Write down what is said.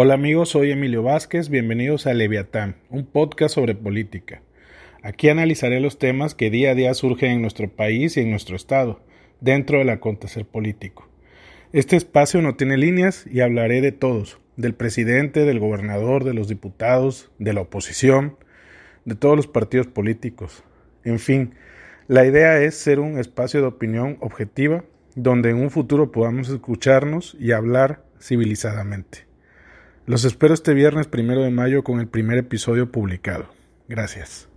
Hola amigos, soy Emilio Vázquez, bienvenidos a Leviatán, un podcast sobre política. Aquí analizaré los temas que día a día surgen en nuestro país y en nuestro estado, dentro del acontecer político. Este espacio no tiene líneas y hablaré de todos, del presidente, del gobernador, de los diputados, de la oposición, de todos los partidos políticos. En fin, la idea es ser un espacio de opinión objetiva donde en un futuro podamos escucharnos y hablar civilizadamente. Los espero este viernes primero de mayo con el primer episodio publicado. Gracias.